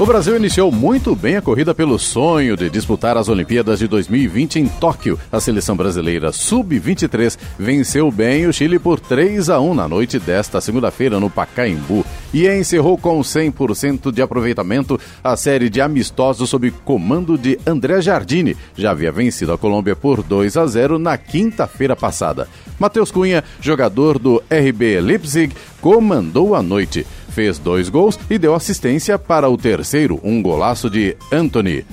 O Brasil iniciou muito bem a corrida pelo sonho de disputar as Olimpíadas de 2020 em Tóquio. A seleção brasileira sub-23 venceu bem o Chile por 3 a 1 na noite desta segunda-feira no Pacaembu e encerrou com 100% de aproveitamento a série de amistosos sob comando de André Jardine. Já havia vencido a Colômbia por 2 a 0 na quinta-feira passada. Matheus Cunha, jogador do RB Leipzig, comandou a noite fez dois gols e deu assistência para o terceiro, um golaço de Anthony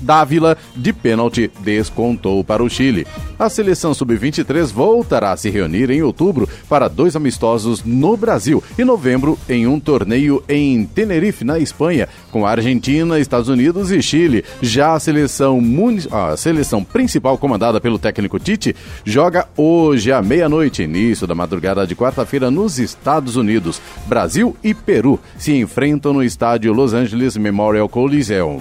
Dávila de pênalti descontou para o Chile. A seleção sub-23 voltará a se reunir em outubro para dois amistosos no Brasil e novembro em um torneio em Tenerife, na Espanha, com a Argentina, Estados Unidos e Chile. Já a seleção, a seleção principal comandada pelo técnico Tite joga hoje à meia-noite, início da madrugada de quarta-feira nos Estados Unidos. Brasil e Peru se enfrentam no estádio Los Angeles Memorial Coliseum.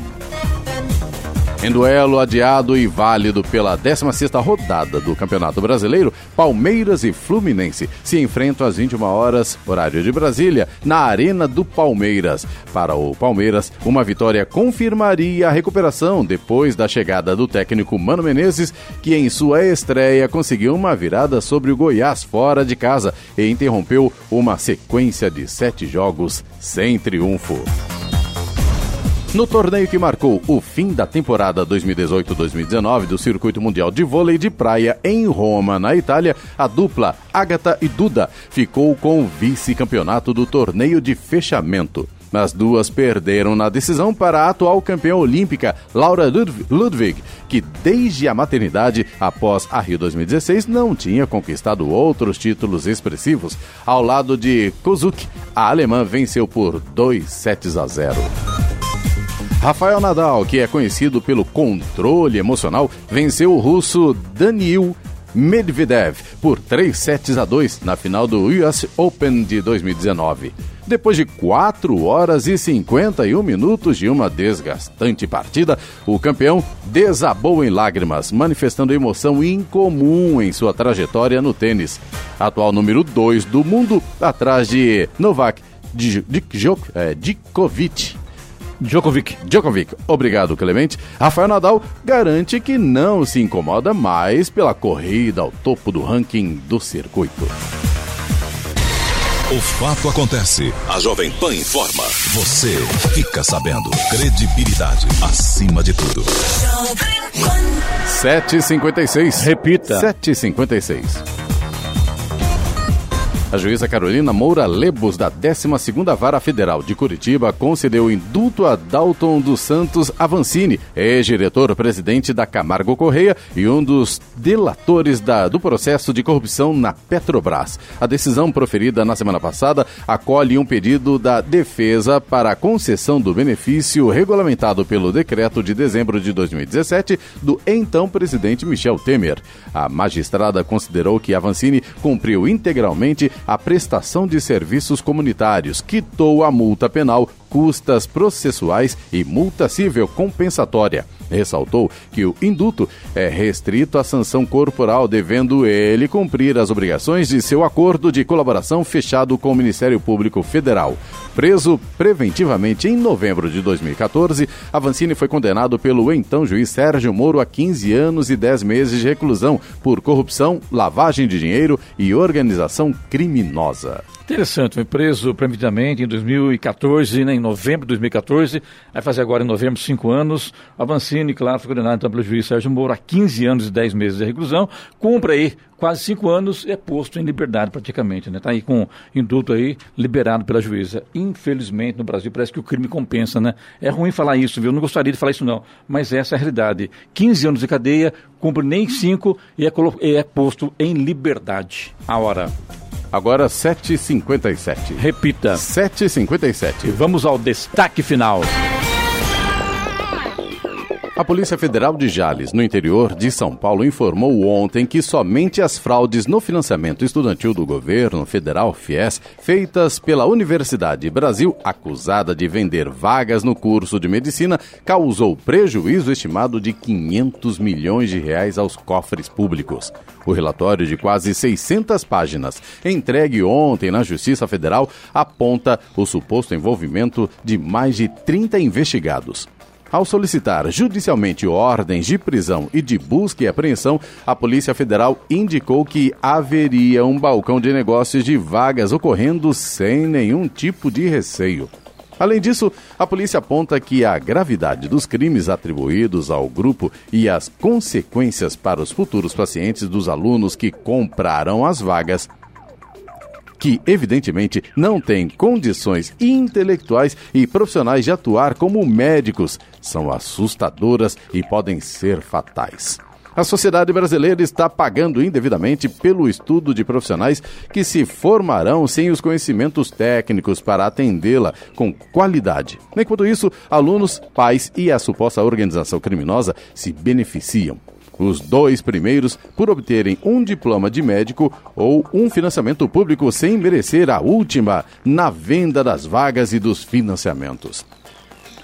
Em duelo adiado e válido pela 16ª rodada do Campeonato Brasileiro, Palmeiras e Fluminense se enfrentam às 21 horas, horário de Brasília, na Arena do Palmeiras. Para o Palmeiras, uma vitória confirmaria a recuperação depois da chegada do técnico Mano Menezes, que em sua estreia conseguiu uma virada sobre o Goiás fora de casa e interrompeu uma sequência de sete jogos sem triunfo. No torneio que marcou o fim da temporada 2018-2019 do Circuito Mundial de Vôlei de Praia em Roma, na Itália, a dupla Agatha e Duda ficou com o vice-campeonato do torneio de fechamento. As duas perderam na decisão para a atual campeã olímpica Laura Ludwig, que desde a maternidade, após a Rio 2016, não tinha conquistado outros títulos expressivos. Ao lado de Kozuki, a alemã venceu por 2 sets a 0. Rafael Nadal, que é conhecido pelo controle emocional, venceu o russo Daniil Medvedev por 3 sets a 2 na final do US Open de 2019. Depois de 4 horas e 51 minutos de uma desgastante partida, o campeão desabou em lágrimas, manifestando emoção incomum em sua trajetória no tênis. Atual número 2 do mundo, atrás de Novak Djokovic Djokovic. Djokovic. Obrigado, Clemente. Rafael Nadal garante que não se incomoda mais pela corrida ao topo do ranking do circuito. O fato acontece. A Jovem Pan informa. Você fica sabendo. Credibilidade acima de tudo. 7h56. Repita. 7h56. A juíza Carolina Moura Lebos, da 12ª Vara Federal de Curitiba, concedeu indulto a Dalton dos Santos Avancini, ex-diretor-presidente da Camargo Correia e um dos delatores da, do processo de corrupção na Petrobras. A decisão proferida na semana passada acolhe um pedido da defesa para a concessão do benefício regulamentado pelo decreto de dezembro de 2017 do então presidente Michel Temer. A magistrada considerou que Avancini cumpriu integralmente a prestação de serviços comunitários, quitou a multa penal, custas processuais e multa civil compensatória. Ressaltou que o induto é restrito à sanção corporal, devendo ele cumprir as obrigações de seu acordo de colaboração fechado com o Ministério Público Federal. Preso preventivamente em novembro de 2014, Avancini foi condenado pelo então juiz Sérgio Moro a 15 anos e 10 meses de reclusão por corrupção, lavagem de dinheiro e organização criminosa. Interessante, foi preso preventivamente em 2014, né, em novembro de 2014, vai fazer agora em novembro cinco anos. Avancini, claro, foi condenado então, pelo juiz Sérgio Moro a 15 anos e 10 meses de reclusão, cumpre aí quase cinco anos e é posto em liberdade praticamente, né? Tá aí com indulto aí, liberado pela juíza. Infelizmente, no Brasil, parece que o crime compensa, né? É ruim falar isso, viu? Não gostaria de falar isso não, mas essa é a realidade. 15 anos de cadeia, cumpre nem cinco e é, e é posto em liberdade. A hora. Agora 7h57. Repita. 7h57. E vamos ao destaque final. A Polícia Federal de Jales, no interior de São Paulo, informou ontem que somente as fraudes no financiamento estudantil do governo federal FIES, feitas pela Universidade Brasil, acusada de vender vagas no curso de medicina, causou prejuízo estimado de 500 milhões de reais aos cofres públicos. O relatório de quase 600 páginas, entregue ontem na Justiça Federal, aponta o suposto envolvimento de mais de 30 investigados. Ao solicitar judicialmente ordens de prisão e de busca e apreensão, a Polícia Federal indicou que haveria um balcão de negócios de vagas ocorrendo sem nenhum tipo de receio. Além disso, a polícia aponta que a gravidade dos crimes atribuídos ao grupo e as consequências para os futuros pacientes dos alunos que compraram as vagas que, evidentemente, não têm condições intelectuais e profissionais de atuar como médicos, são assustadoras e podem ser fatais. A sociedade brasileira está pagando indevidamente pelo estudo de profissionais que se formarão sem os conhecimentos técnicos para atendê-la com qualidade. Enquanto isso, alunos, pais e a suposta organização criminosa se beneficiam. Os dois primeiros por obterem um diploma de médico ou um financiamento público sem merecer a última na venda das vagas e dos financiamentos.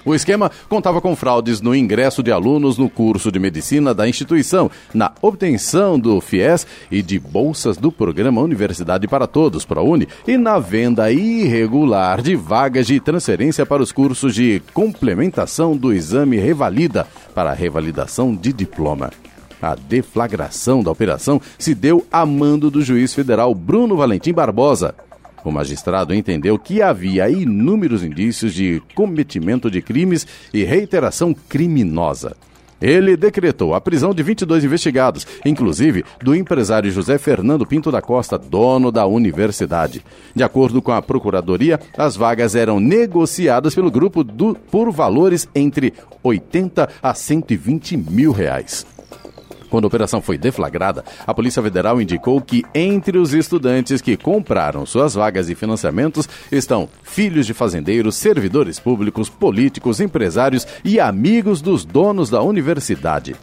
O esquema contava com fraudes no ingresso de alunos no curso de medicina da instituição, na obtenção do FIES e de bolsas do programa Universidade para Todos, ProUni, e na venda irregular de vagas de transferência para os cursos de complementação do exame Revalida para revalidação de diploma. A deflagração da operação se deu a mando do juiz federal Bruno Valentim Barbosa. O magistrado entendeu que havia inúmeros indícios de cometimento de crimes e reiteração criminosa. Ele decretou a prisão de 22 investigados, inclusive do empresário José Fernando Pinto da Costa, dono da universidade. De acordo com a Procuradoria, as vagas eram negociadas pelo grupo do, por valores entre 80 a 120 mil reais. Quando a operação foi deflagrada, a Polícia Federal indicou que entre os estudantes que compraram suas vagas e financiamentos estão filhos de fazendeiros, servidores públicos, políticos, empresários e amigos dos donos da universidade.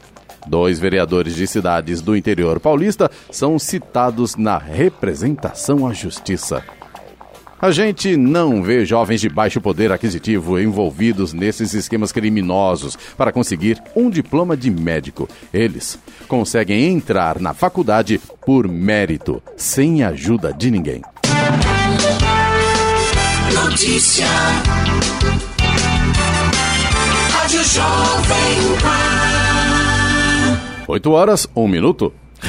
Dois vereadores de cidades do interior paulista são citados na representação à justiça. A gente não vê jovens de baixo poder aquisitivo envolvidos nesses esquemas criminosos para conseguir um diploma de médico. Eles conseguem entrar na faculdade por mérito, sem ajuda de ninguém. Notícia. Rádio Jovem Pan. 8 horas, 1 minuto.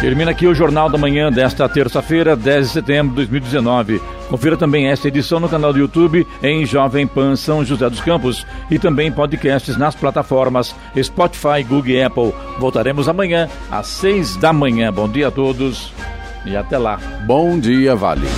Termina aqui o Jornal da Manhã desta terça-feira, 10 de setembro de 2019. Confira também esta edição no canal do YouTube em Jovem Pan São José dos Campos e também podcasts nas plataformas Spotify, Google e Apple. Voltaremos amanhã às 6 da manhã. Bom dia a todos e até lá. Bom dia, Vale.